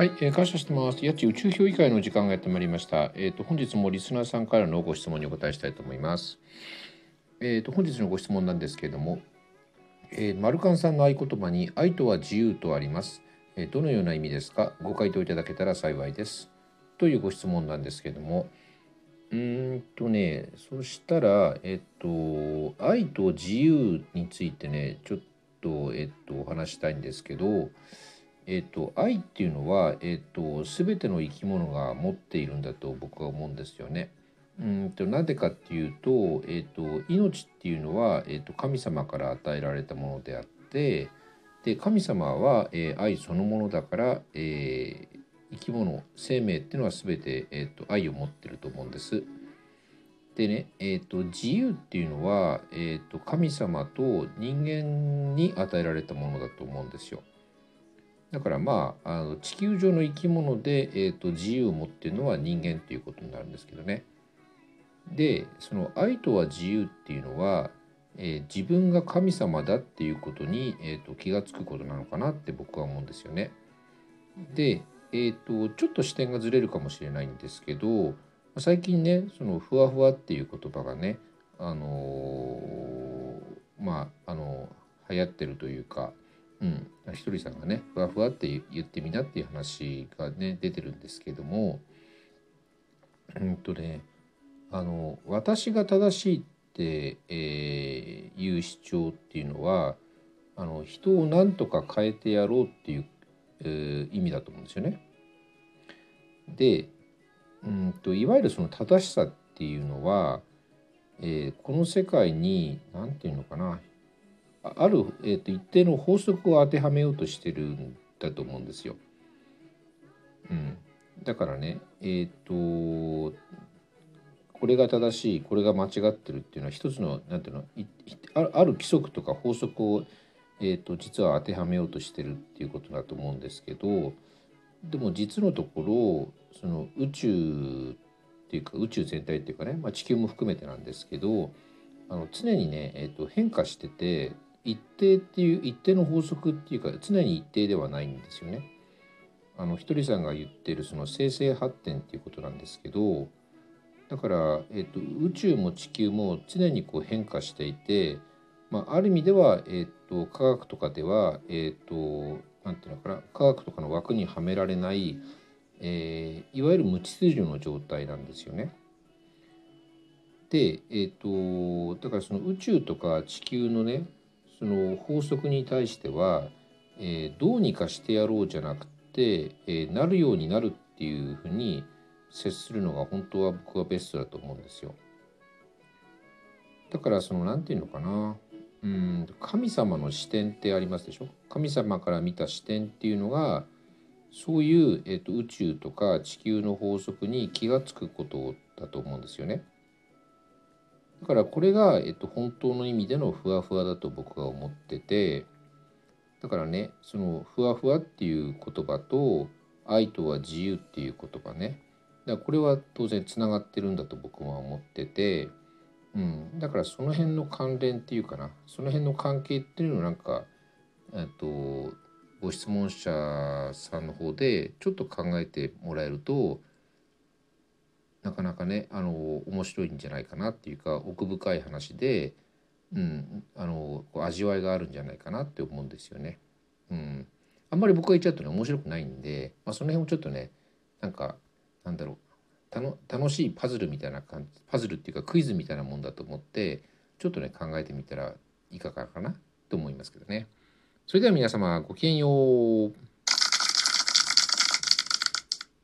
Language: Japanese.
はい、えー、感謝してます。やっち宇宙評議会の時間がやってまいりました。えっ、と本日もリスナーさんからのご質問にお答えしたいと思います。えっ、と本日のご質問なんですけれども、えー、マルカンさんの合言葉に愛とは自由とあります。えーどのような意味ですか？ご回答いただけたら幸いです。というご質問なんですけれども、うーんとね、そしたらえっ、と愛と自由についてね、ちょっとえっ、とお話したいんですけど。えっと、愛っていうのは、えっと、全ての生き物が持っているんだと僕は思うんですよね。うんとなぜかっていうと、えっと、命っていうのは、えっと、神様から与えられたものであってで神様は、えー愛そのものだから、えー生き物生命っていうのは全て、えっと、愛を持ってると思うんです。でね、えっと、自由っていうのは、えっと、神様と人間に与えられたものだと思うんですよ。だからまああの地球上の生き物で、えー、と自由を持ってるのは人間っていうことになるんですけどね。でその愛とは自由っていうのは、えー自分が神様だっていうことに、えー、と気が付くことなのかなって僕は思うんですよね。で、えー、とちょっと視点がずれるかもしれないんですけど最近ねそのふわふわっていう言葉がねあのーまああの流行ってるというかうん、ひとりさんがねふわふわって言ってみなっていう話がね出てるんですけどもうんとねあの私が正しいって、えーいう主張っていうのはあの人を何とか変えてやろうっていう、えー意味だと思うんですよね。でうんといわゆるその正しさっていうのは、えーこの世界に何て言うのかなある、えー、と一定の法則を当てはめようとしてるんだと思うんですよ。うん、だからねえっ、とこれが正しいこれが間違ってるっていうのは一つのなんていうのいいある規則とか法則を、えー、と実は当てはめようとしてるっていうことだと思うんですけどでも実のところその宇宙っていうか宇宙全体っていうかね、まあ、地球も含めてなんですけどあの常にね、えー、と変化してて一定っていう一定の法則っていうか常に一定ではないんですよね。あのひとりさんが言ってるその生成発展っていうことなんですけどだから、えー、と宇宙も地球も常にこう変化していて、まあ、ある意味では、えー、と科学とかでは、えー、となんていうのかな科学とかの枠にはめられない、えーいわゆる無秩序の状態なんですよね。で、えっとだからその宇宙とか地球のねその法則に対しては、えーどうにかしてやろうじゃなくて、えーなるようになるっていうふうに接するのが本当は僕はベストだと思うんですよ。だからその何て言うのかなうん神様の視点ってありますでしょ神様から見た視点っていうのがそういう、えっと宇宙とか地球の法則に気が付くことだと思うんですよね。だからこれが、えっと、本当の意味でのふわふわだと僕は思っててだからねそのふわふわっていう言葉と愛とは自由っていう言葉ね。だからこれは当然つながってるんだと僕は思ってて、うん、だからその辺の関連っていうかな。その辺の関係っていうのをなんかえっとご質問者さんの方でちょっと考えてもらえるとなかなかねあの面白いんじゃないかなっていうか奥深い話で、うん、あのこう味わいがあるんじゃないかなって思うんですよね。うん、あんまり僕が言っちゃうとね面白くないんで、まあ、その辺をちょっとねなんかなんだろうたの楽しいパズルみたいな感じパズルっていうかクイズみたいなもんだと思ってちょっとね考えてみたらいかがかなと思いますけどね。それでは皆様ごきげんよう。